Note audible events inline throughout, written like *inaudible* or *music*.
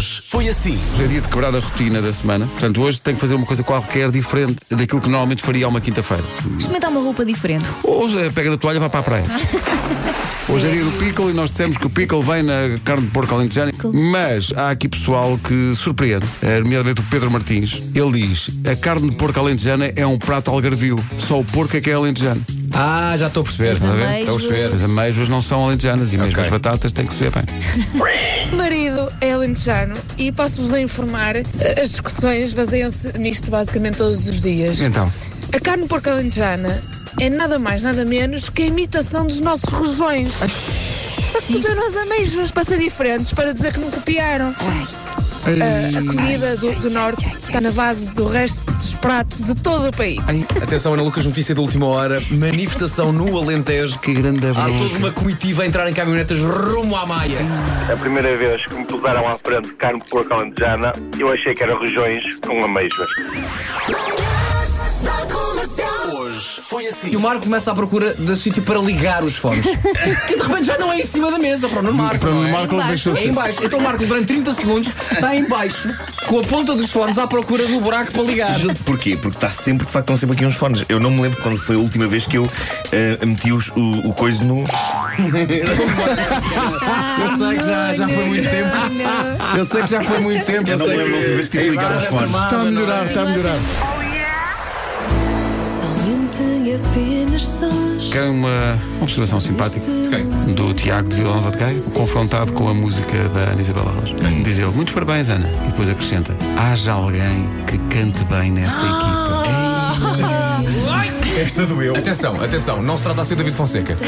Hoje foi assim. Hoje é dia de quebrar a rotina da semana. Portanto, hoje tem que fazer uma coisa qualquer diferente daquilo que normalmente faria uma quinta-feira. Experimentar uma roupa diferente. Hoje é, pega na toalha e vai para a praia. *laughs* Hoje é dia do pickle e nós dissemos que o pickle vem na carne de porco alentejana. Mas há aqui pessoal que surpreende, eh, nomeadamente o Pedro Martins. Ele diz: a carne de porco alentejana é um prato algarvio. Só o porco é que é alentejano. Ah, já estou a perceber. Os Estou a ameijos. perceber. As amêijoas não são alentejanas e mesmo Ok. as batatas têm que se ver bem. *laughs* marido é alentejano e posso-vos a informar, eh, as discussões baseiam-se nisto basicamente todos os dias. Então, A carne de porco alentejana é nada mais, nada menos que a imitação dos nossos rojões. Só que puseram as amêijoas para ser diferentes, para dizer que não copiaram. A, a comida do, do Norte está na base do resto dos pratos de todo o país. Atenção, Ana Lucas, notícia da última hora. Manifestação no Alentejo. que grande Há toda bronca. uma comitiva a entrar em caminhonetas rumo à Maia. A primeira vez que me puseram à frente de carne de porco alentejana, eu achei que era rojões com amêijoas. Hoje foi assim. E o Marco começa à procura de sítio para ligar os fones. *laughs* que de repente já não é em cima da mesa para o Nuno Marco. Para o não é? Marco Em deixou É em baixo. Então o Marco durante 30 segundos está em baixo com a ponta dos fones à procura do buraco para ligar. Porquê? Porque está sempre, de facto, estão sempre aqui uns fones. Eu não me lembro quando foi a última vez que eu eh, meti os- o, o coisa no. *laughs* Eu sei que já, já foi muito tempo. Eu sei que já foi muito tempo. Eu não me sei lembro a última vez que tive ligar os fones. Está a melhorar, está a melhorar. Sós. Quer uma observação simpática do Tiago de Vila Nova de Gaia, confrontado com a música da Ana Isabela Rocha. Diz ele, muitos parabéns, Ana. E depois acrescenta, haja alguém que cante bem nessa equipa. Esta doeu. Atenção, atenção, não se trata assim do David Fonseca. *laughs*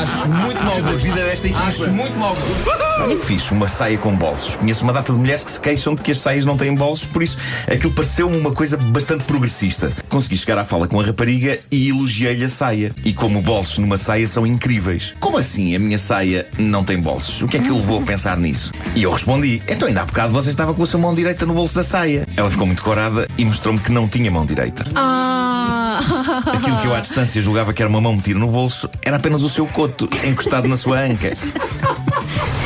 Acho muito mal A gosto. vida desta equipa. Acho muito mal gosto. Olha que fiz uma saia com bolsos. Conheço uma data de mulheres que se queixam de que as saias não têm bolsos, por isso aquilo pareceu-me uma coisa bastante progressista. Consegui chegar à fala com a rapariga e elogiei-lhe a saia. E como bolsos numa saia são incríveis. Como assim a minha saia não tem bolsos? O que é que eu levou a *laughs* pensar nisso? E eu respondi: então ainda há bocado você estava com a sua mão direita no bolso da saia. Ela ficou muito corada e mostrou-me que não tinha mão direita. Ah! *laughs* Aquilo que eu à distância julgava que era uma mão metida no bolso era apenas o seu coto encostado na sua anca. *laughs*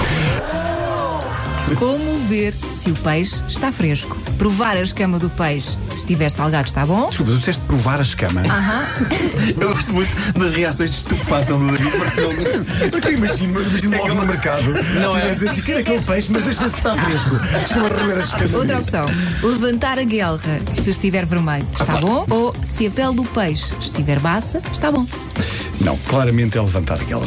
Como ver se o peixe está fresco? Provar a escama do peixe se estiver salgado está bom? Desculpa, tu disseste provar a escama. *laughs* Eu gosto muito das reações de estupefação do David. Porque eu imagino, imagino logo no mercado. Não é? Dizer assim, quero aquele peixe, mas deixa ver se está fresco. Estou a reler as escamas. Outra opção, levantar a guelra se estiver vermelho, está bom? Ou se a pele do peixe estiver baça, está bom. Não, claramente é levantar aquela